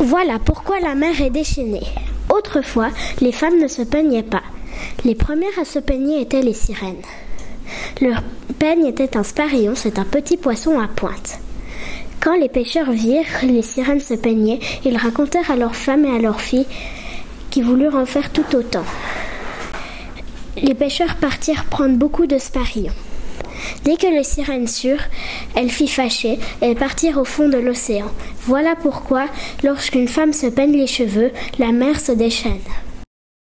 Voilà pourquoi la mer est déchaînée. Autrefois, les femmes ne se peignaient pas. Les premières à se peigner étaient les sirènes. Leur peigne était un sparillon, c'est un petit poisson à pointe. Quand les pêcheurs virent les sirènes se peigner, ils racontèrent à leurs femmes et à leurs filles qui voulurent en faire tout autant. Les pêcheurs partirent prendre beaucoup de sparillons. Dès que les sirènes surent, elles fit fâcher et partirent au fond de l'océan. Voilà pourquoi, lorsqu'une femme se peigne les cheveux, la mer se déchaîne.